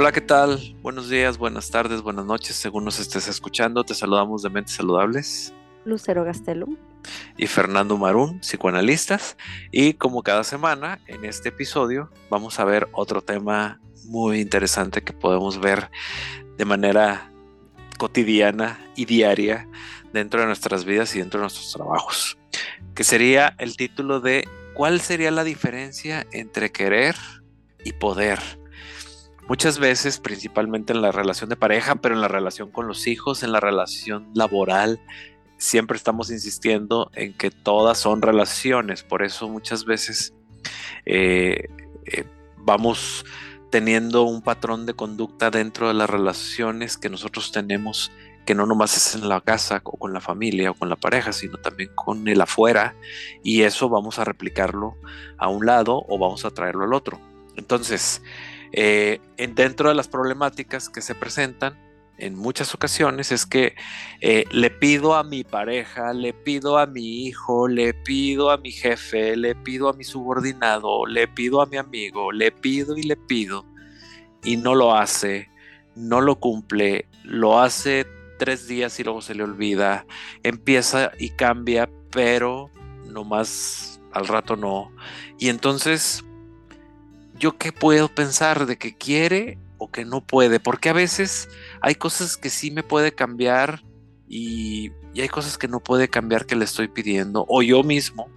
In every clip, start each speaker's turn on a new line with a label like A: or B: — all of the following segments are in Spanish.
A: Hola, ¿qué tal? Buenos días, buenas tardes, buenas noches, según nos estés escuchando. Te saludamos de Mentes Saludables.
B: Lucero Gastelum.
A: Y Fernando Marún, psicoanalistas. Y como cada semana, en este episodio vamos a ver otro tema muy interesante que podemos ver de manera cotidiana y diaria dentro de nuestras vidas y dentro de nuestros trabajos, que sería el título de ¿Cuál sería la diferencia entre querer y poder? Muchas veces, principalmente en la relación de pareja, pero en la relación con los hijos, en la relación laboral, siempre estamos insistiendo en que todas son relaciones. Por eso muchas veces eh, eh, vamos teniendo un patrón de conducta dentro de las relaciones que nosotros tenemos, que no nomás es en la casa o con la familia o con la pareja, sino también con el afuera, y eso vamos a replicarlo a un lado o vamos a traerlo al otro. Entonces, eh, dentro de las problemáticas que se presentan en muchas ocasiones es que eh, le pido a mi pareja, le pido a mi hijo, le pido a mi jefe, le pido a mi subordinado, le pido a mi amigo, le pido y le pido y no lo hace, no lo cumple, lo hace tres días y luego se le olvida, empieza y cambia, pero no más al rato no. Y entonces yo qué puedo pensar de que quiere o que no puede, porque a veces hay cosas que sí me puede cambiar y, hay cosas que no puede cambiar que le estoy pidiendo, o yo mismo,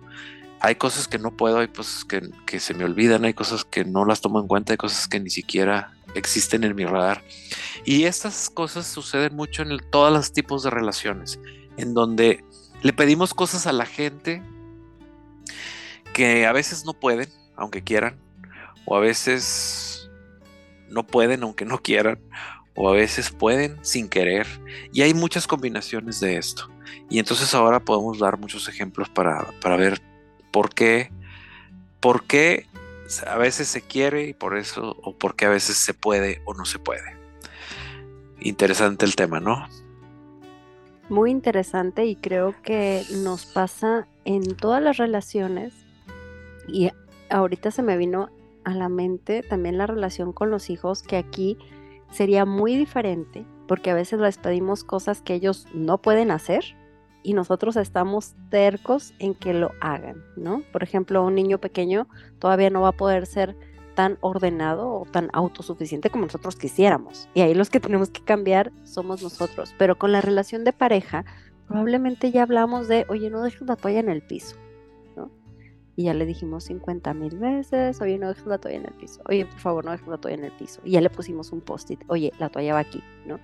A: hay cosas que no puedo, hay cosas que, que se me olvidan, hay cosas que no las tomo en cuenta, hay cosas que ni siquiera existen en mi radar. Y estas cosas suceden mucho en todos los tipos de relaciones, en donde le pedimos cosas a la gente que a veces no pueden, aunque quieran, o a veces no pueden aunque no quieran, o a veces pueden sin querer. Y hay muchas combinaciones de esto. Y entonces ahora podemos dar muchos ejemplos para, ver por qué, por qué a veces se quiere y por eso, o por qué a veces se puede o no se puede. Interesante el tema, ¿no?
B: Muy interesante y creo que nos pasa en todas las relaciones y ahorita se me vino a la mente también la relación con los hijos, que aquí sería muy diferente, porque a veces les pedimos cosas que ellos no pueden hacer y nosotros estamos tercos en que lo hagan, ¿no? Por ejemplo, un niño pequeño todavía no va a poder ser tan ordenado o tan autosuficiente como nosotros quisiéramos. Y ahí los que tenemos que cambiar somos nosotros. Pero con la relación de pareja, probablemente ya hablamos de, oye, no dejes la toalla en el piso y ya le dijimos 50 mil veces, oye, no dejes la toalla en el piso, oye, por favor, no dejes la toalla en el piso. Y ya le pusimos un post-it, oye, la toalla va aquí, ¿no?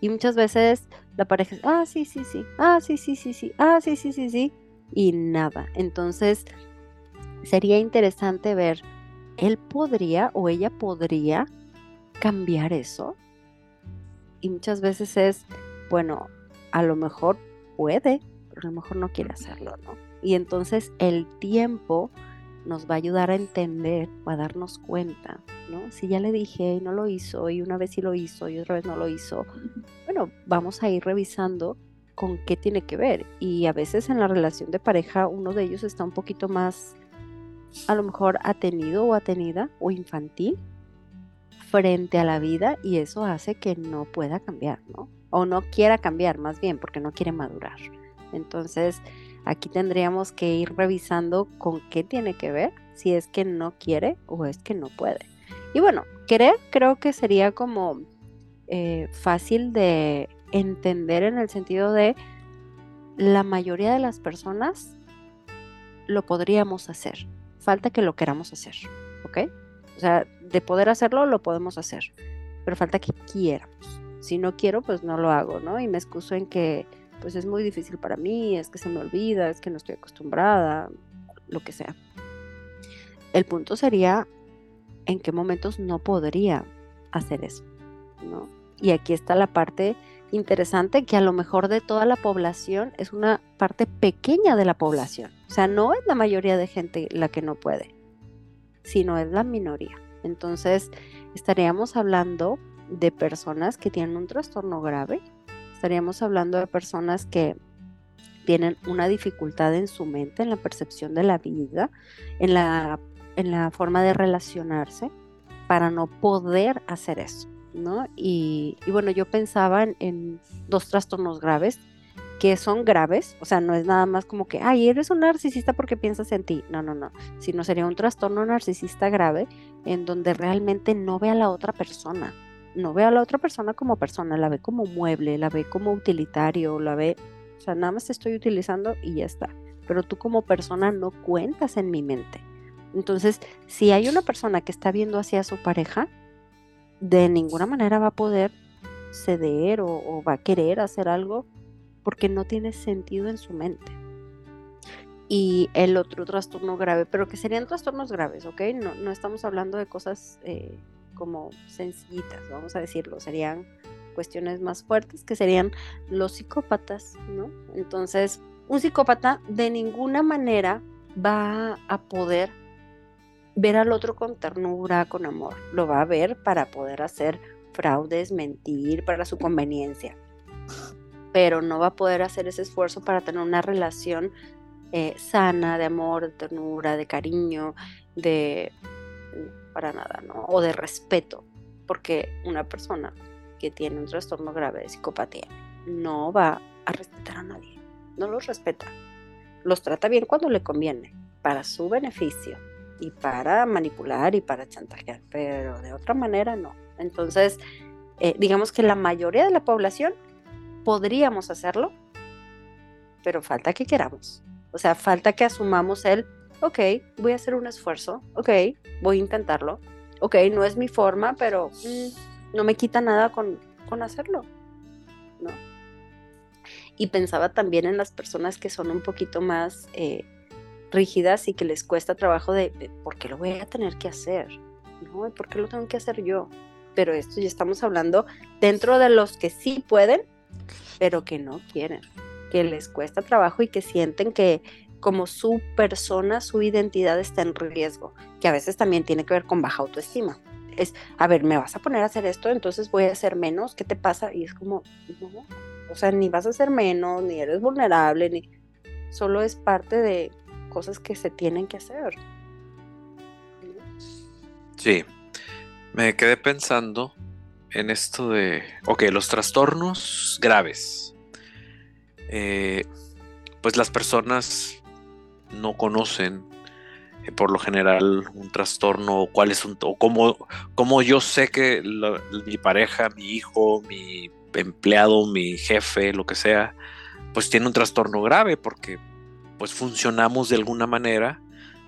B: Y muchas veces la pareja, ah, sí, sí, sí, ah, sí, sí, sí, sí, ah, sí, sí, sí, sí, y nada. Entonces, sería interesante ver, él podría o ella podría cambiar eso. Y muchas veces es, bueno, a lo mejor puede, pero a lo mejor no quiere hacerlo, ¿no? Y entonces el tiempo nos va a ayudar a entender o a darnos cuenta, ¿no? Si ya le dije y no lo hizo, y una vez sí lo hizo y otra vez no lo hizo, bueno, vamos a ir revisando con qué tiene que ver. Y a veces en la relación de pareja uno de ellos está un poquito más, a lo mejor, atenido o atenida o infantil frente a la vida y eso hace que no pueda cambiar, ¿no? O no quiera cambiar, más bien, porque no quiere madurar. Entonces, Aquí tendríamos que ir revisando con qué tiene que ver, si es que no quiere o es que no puede. Y bueno, querer creo que sería como eh, fácil de entender en el sentido de la mayoría de las personas lo podríamos hacer. Falta que lo queramos hacer, ¿ok? O sea, de poder hacerlo, lo podemos hacer, pero falta que quieramos. Si no quiero, pues no lo hago, ¿no? Y me excuso en que pues es muy difícil para mí, es que se me olvida, es que no estoy acostumbrada, lo que sea. El punto sería en qué momentos no podría hacer eso, ¿no? Y aquí está la parte interesante que a lo mejor de toda la población es una parte pequeña de la población. O sea, no es la mayoría de gente la que no puede, sino es la minoría. Entonces, estaríamos hablando de personas que tienen un trastorno grave, estaríamos hablando de personas que tienen una dificultad en su mente, en la percepción de la vida, en la, en la forma de relacionarse, para no poder hacer eso. ¿no? Y, bueno, yo pensaba en, dos trastornos graves que son graves, o sea, no es nada más como que, ay, eres un narcisista porque piensas en ti, no, no, no, sino sería un trastorno narcisista grave en donde realmente no ve a la otra persona, no ve a la otra persona como persona, la ve como mueble, la ve como utilitario, la ve, o sea, nada más te estoy utilizando y ya está, pero tú como persona no cuentas en mi mente. Entonces, si hay una persona que está viendo hacia su pareja, de ninguna manera va a poder ceder o, va a querer hacer algo porque no tiene sentido en su mente. Y el otro trastorno grave, pero que serían trastornos graves, ¿ok? No, no estamos hablando de cosas eh, como sencillitas, vamos a decirlo, serían cuestiones más fuertes que serían los psicópatas, ¿no? Entonces, un psicópata de ninguna manera va a poder ver al otro con ternura, con amor. Lo va a ver para poder hacer fraudes, mentir, para su conveniencia. Pero no va a poder hacer ese esfuerzo para tener una relación eh, sana, de amor, de ternura, de cariño, de... para nada, ¿no? O de respeto. Porque una persona que tiene un trastorno grave de psicopatía no va a respetar a nadie. No los respeta. Los trata bien cuando le conviene, para su beneficio y para manipular y para chantajear, pero de otra manera no. Entonces, eh, digamos que la mayoría de la población podríamos hacerlo, pero falta que queramos. O sea, falta que asumamos el, ok, voy a hacer un esfuerzo, ok, voy a intentarlo, ok, no es mi forma, pero mm, no me quita nada con, con hacerlo, ¿no? Y pensaba también en las personas que son un poquito más... Eh, rígidas y que les cuesta trabajo de, ¿por qué lo voy a tener que hacer? ¿No? ¿Por qué lo tengo que hacer yo? Pero esto ya estamos hablando dentro de los que sí pueden, pero que no quieren, que les cuesta trabajo y que sienten que como su persona, su identidad está en riesgo, que a veces también tiene que ver con baja autoestima. Es, a ver, me vas a poner a hacer esto, entonces voy a hacer menos, ¿qué te pasa? Y es como, no, o sea, ni vas a hacer menos, ni eres vulnerable, ni solo es parte de, cosas que se tienen que hacer.
A: Sí, me quedé pensando en esto de, ok, los trastornos graves. Eh, pues las personas no conocen eh, por lo general un trastorno, cuál es un, o cómo, yo sé que mi pareja, mi hijo, mi empleado, mi jefe, lo que sea, pues tiene un trastorno grave porque pues funcionamos de alguna manera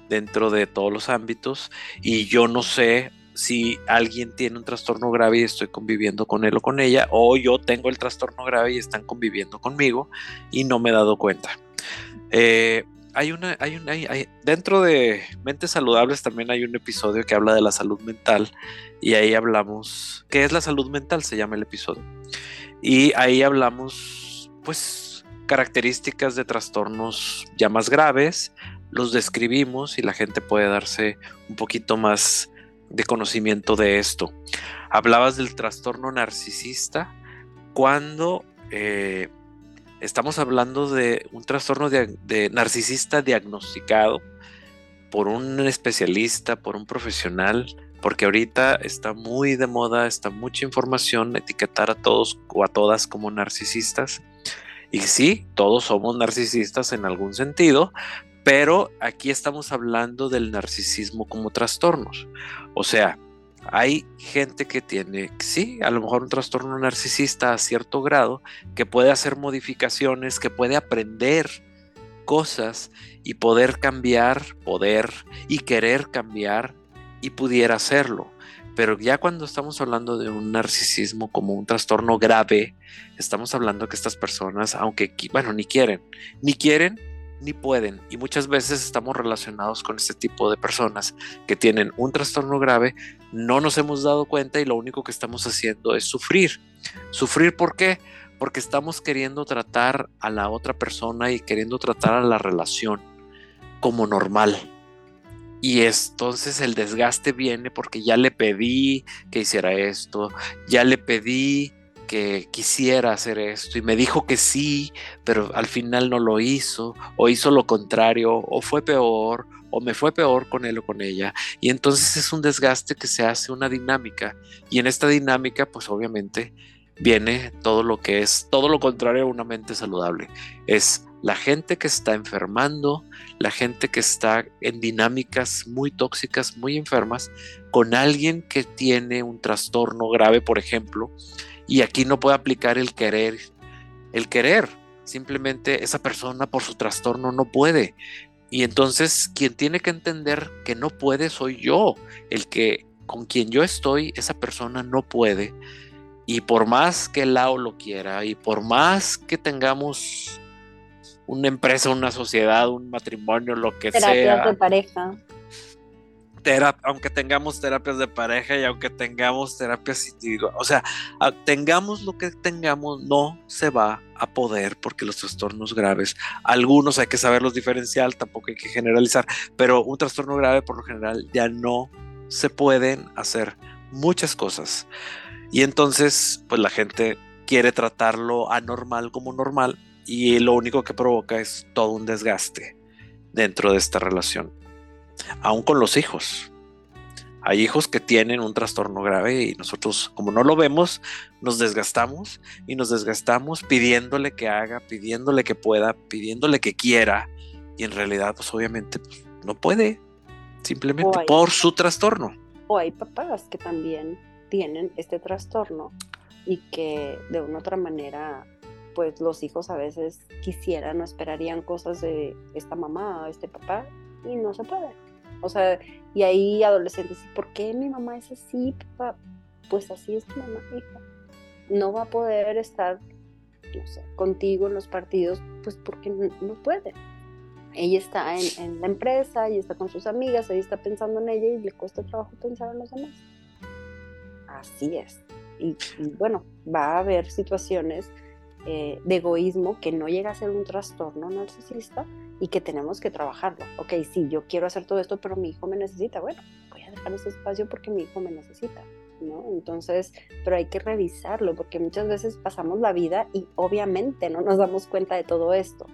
A: dentro de todos los ámbitos y yo no sé si alguien tiene un trastorno grave y estoy conviviendo con él o con ella, o yo tengo el trastorno grave y están conviviendo conmigo y no me he dado cuenta. Eh, hay una, hay una, hay, dentro de Mentes Saludables también hay un episodio que habla de la salud mental y ahí hablamos, ¿qué es la salud mental? Se llama el episodio. Y ahí hablamos, pues, características de trastornos ya más graves, los describimos y la gente puede darse un poquito más de conocimiento de esto. Hablabas del trastorno narcisista cuando eh, estamos hablando de un trastorno de narcisista diagnosticado por un especialista, por un profesional, porque ahorita está muy de moda, está mucha información, etiquetar a todos o a todas como narcisistas. Y sí, todos somos narcisistas en algún sentido, pero aquí estamos hablando del narcisismo como trastornos. O sea, hay gente que tiene, sí, a lo mejor un trastorno narcisista a cierto grado, que puede hacer modificaciones, que puede aprender cosas y poder cambiar, poder y querer cambiar y pudiera hacerlo. Pero ya cuando estamos hablando de un narcisismo como un trastorno grave, estamos hablando que estas personas, aunque, bueno, ni quieren, ni quieren, ni pueden. Y muchas veces estamos relacionados con este tipo de personas que tienen un trastorno grave, no nos hemos dado cuenta y lo único que estamos haciendo es sufrir. ¿Sufrir por qué? Porque estamos queriendo tratar a la otra persona y queriendo tratar a la relación como normal y entonces el desgaste viene porque ya le pedí que hiciera esto, ya le pedí quisiera hacer esto y me dijo que sí, pero al final no lo hizo, o hizo lo contrario, o fue peor, o me fue peor con él o con ella. Y entonces es un desgaste que se hace una dinámica. Y en esta dinámica, pues obviamente viene todo lo que es, todo lo contrario a una mente saludable. Es la gente que está enfermando, la gente que está en dinámicas muy tóxicas, muy enfermas, con alguien que tiene un trastorno grave, por ejemplo, y aquí no puede aplicar el querer, el querer, simplemente esa persona por su trastorno no puede. Y entonces quien tiene que entender que no puede soy yo, el que con quien yo estoy, esa persona no puede. Y por más que el Lao lo quiera y por más que tengamos una empresa, una sociedad, un matrimonio, lo que
B: Terapias de pareja.
A: Aunque tengamos terapias de pareja y aunque tengamos terapias individuales, o sea, tengamos lo que tengamos, no se va a poder porque los trastornos graves, algunos hay que saberlos diferenciar, tampoco hay que generalizar, pero un trastorno grave por lo general ya no se pueden hacer muchas cosas. Y entonces, pues la gente quiere tratarlo anormal como normal y lo único que provoca es todo un desgaste dentro de esta relación. Aún con los hijos. Hay hijos que tienen un trastorno grave y nosotros, como no lo vemos, nos desgastamos y nos desgastamos pidiéndole que haga, pidiéndole que pueda, pidiéndole que quiera. Y en realidad, pues obviamente pues, no puede, simplemente por su trastorno.
B: O hay papás que también tienen este trastorno y que de una u otra manera pues los hijos a veces quisieran o esperarían cosas de esta mamá o este papá y no se puede. O sea, y ahí adolescentes, ¿y por qué mi mamá es así, papá? Pues así es tu mamá, hija. No va a poder estar, no sé, contigo en los partidos, pues porque no, puede. Ella está en, en, la empresa, ella está con sus amigas, ella está pensando en ella y le cuesta trabajo pensar en los demás. Así es. y bueno, va a haber situaciones eh, de egoísmo que no llega a ser un trastorno narcisista y que tenemos que trabajarlo. Ok, sí, yo quiero hacer todo esto, pero mi hijo me necesita. Bueno, voy a dejar ese espacio porque mi hijo me necesita. ¿no? Entonces, pero hay que revisarlo porque muchas veces pasamos la vida y obviamente no nos damos cuenta de todo esto.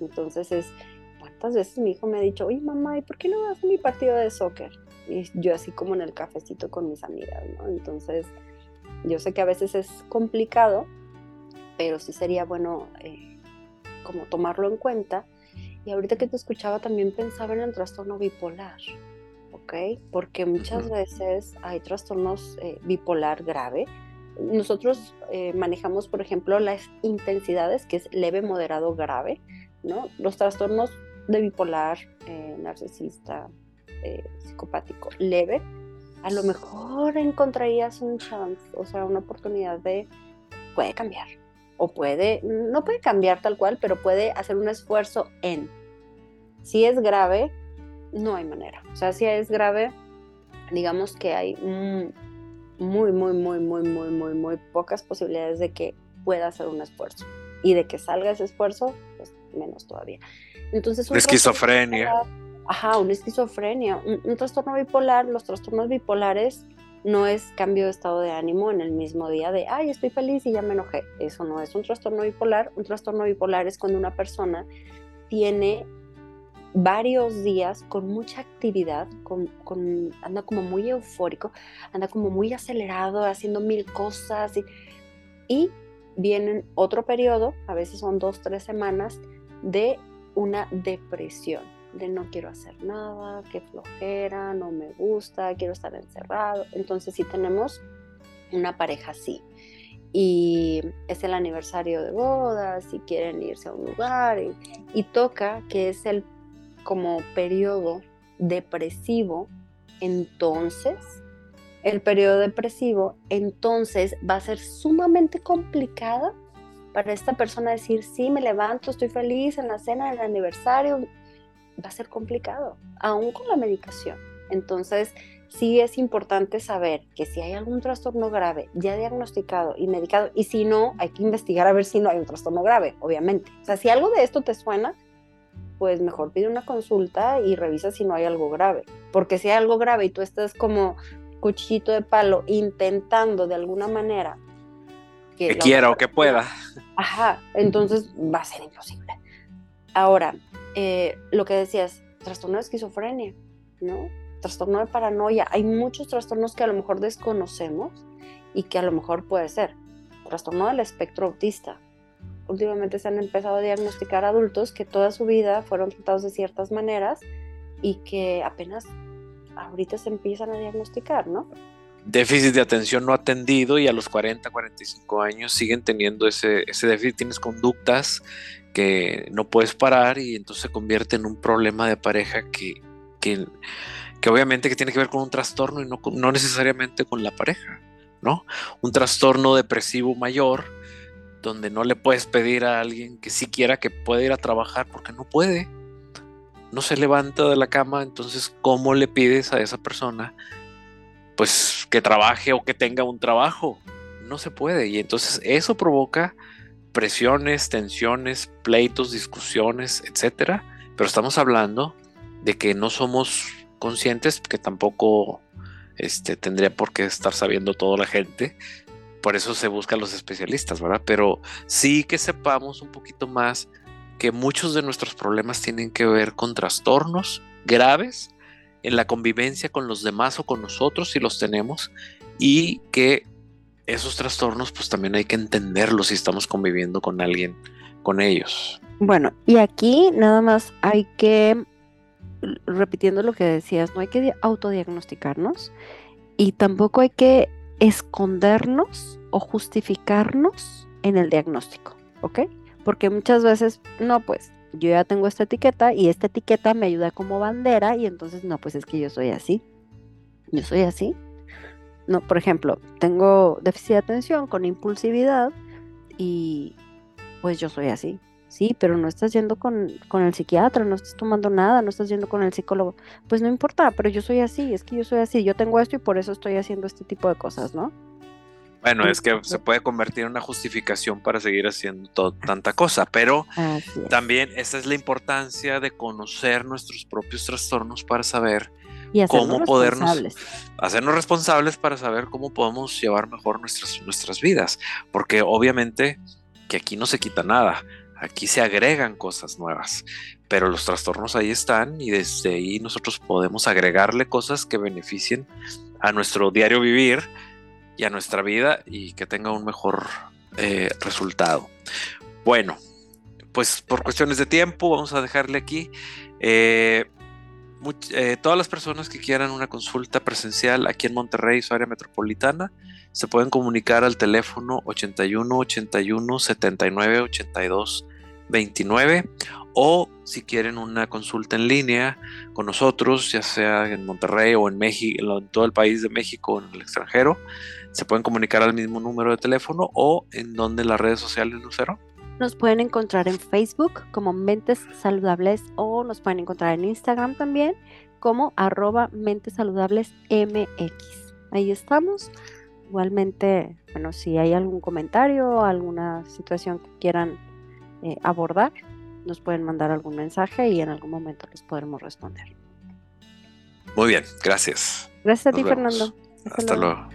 B: Entonces es, ¿cuántas veces mi hijo me ha dicho, oye mamá, ¿y por qué no vas a mi partido de soccer? Y yo así como en el cafecito con mis amigas, ¿no? Entonces, yo sé que a veces es complicado, pero sí sería bueno eh, como tomarlo en cuenta. Y ahorita que te escuchaba también pensaba en el trastorno bipolar, ¿ok? Porque muchas veces hay trastornos eh, bipolar grave. Nosotros eh, manejamos, por ejemplo, las intensidades, que es leve, moderado, grave, ¿no? Los trastornos de bipolar, narcisista, psicopático, leve, a lo mejor encontrarías un chance, o sea, una oportunidad de, puede cambiar, o puede, no puede cambiar tal cual, pero puede hacer un esfuerzo en. Si es grave, no hay manera. O sea, si es grave, digamos que hay muy, muy, muy, muy, muy, muy, muy pocas posibilidades de que pueda hacer un esfuerzo. Y de que salga ese esfuerzo, pues menos todavía. Entonces,
A: una esquizofrenia.
B: ajá, una esquizofrenia. un trastorno bipolar, los trastornos bipolares no es cambio de estado de ánimo en el mismo día de, ay, estoy feliz y ya me enojé. Eso no es un trastorno bipolar. Un trastorno bipolar es cuando una persona tiene varios días con mucha actividad, con, anda como muy eufórico, anda como muy acelerado, haciendo mil cosas y, y vienen otro periodo, a veces son dos, tres semanas, de una depresión de no quiero hacer nada, qué flojera, no me gusta, quiero estar encerrado. Entonces si tenemos una pareja así y es el aniversario de bodas y quieren irse a un lugar y, toca que es el como periodo depresivo, entonces el periodo depresivo entonces va a ser sumamente complicada para esta persona decir, sí, me levanto, estoy feliz en la cena del aniversario, va a ser complicado, aún con la medicación. Entonces, sí es importante saber que si hay algún trastorno grave ya diagnosticado y medicado, y si no, hay que investigar a ver si no hay un trastorno grave, obviamente. O sea, si algo de esto te suena, pues mejor pide una consulta y revisa si no hay algo grave. Porque si hay algo grave y tú estás como cuchillito de palo intentando de alguna manera
A: que, quiera o que pueda.
B: Ajá, entonces va a ser imposible. Ahora, eh, lo que decías, trastorno de esquizofrenia, ¿no? Trastorno de paranoia. Hay muchos trastornos que a lo mejor desconocemos y que a lo mejor puede ser. Trastorno del espectro autista. Últimamente se han empezado a diagnosticar adultos que toda su vida fueron tratados de ciertas maneras y que apenas ahorita se empiezan a diagnosticar, ¿no?
A: Déficit de atención no atendido y a los 40, 45 años siguen teniendo ese, déficit. Tienes conductas que no puedes parar y entonces se convierte en un problema de pareja que, que, obviamente que tiene que ver con un trastorno y no, no necesariamente con la pareja, ¿no? Un trastorno depresivo mayor donde no le puedes pedir a alguien que siquiera que pueda ir a trabajar porque no puede, no se levanta de la cama, entonces ¿cómo le pides a esa persona pues que trabaje o que tenga un trabajo? No se puede y entonces eso provoca presiones, tensiones, pleitos, discusiones, etcétera, pero estamos hablando de que no somos conscientes, que tampoco este, tendría por qué estar sabiendo toda la gente, por eso se buscan los especialistas, ¿verdad? Pero sí que sepamos un poquito más que muchos de nuestros problemas tienen que ver con trastornos graves en la convivencia con los demás o con nosotros si los tenemos y que esos trastornos pues también hay que entenderlos si estamos conviviendo con alguien con ellos.
B: Bueno, y aquí nada más hay que, repitiendo lo que decías, no hay que autodiagnosticarnos y tampoco hay que escondernos o justificarnos en el diagnóstico, ¿ok? Porque muchas veces, no, pues yo ya tengo esta etiqueta y esta etiqueta me ayuda como bandera y entonces, no, pues es que yo soy así, yo soy así, no, por ejemplo, tengo déficit de atención con impulsividad y pues yo soy así. Sí, pero no estás yendo con, con, el psiquiatra, no estás tomando nada, no estás yendo con el psicólogo. Pues no importa, pero yo soy así, es que yo soy así, yo tengo esto y por eso estoy haciendo este tipo de cosas, ¿no?
A: Bueno, es que se puede convertir en una justificación para seguir haciendo tanta cosa, pero también esa es la importancia de conocer nuestros propios trastornos para saber
B: y cómo podernos
A: hacernos responsables para saber cómo podemos llevar mejor nuestras, nuestras vidas. Porque obviamente que aquí no se quita nada, aquí se agregan cosas nuevas, pero los trastornos ahí están y desde ahí nosotros podemos agregarle cosas que beneficien a nuestro diario vivir y a nuestra vida y que tenga un mejor eh, resultado. Bueno, pues por cuestiones de tiempo vamos a dejarle aquí. Eh, eh, todas las personas que quieran una consulta presencial aquí en Monterrey, su área metropolitana, se pueden comunicar al teléfono 81 81 79 82 29 o si quieren una consulta en línea con nosotros, ya sea en Monterrey o en México, en todo el país de México o en el extranjero, se pueden comunicar al mismo número de teléfono o en donde las redes sociales, Lucero.
B: Nos pueden encontrar en Facebook como Mentes Saludables o nos pueden encontrar en Instagram también como arroba Mentes Saludables MX. Ahí estamos. Igualmente, bueno, si hay algún comentario o alguna situación que quieran eh, abordar, nos pueden mandar algún mensaje y en algún momento les podremos responder.
A: Muy bien, gracias.
B: Gracias a ti, Fernando.
A: Hasta, luego.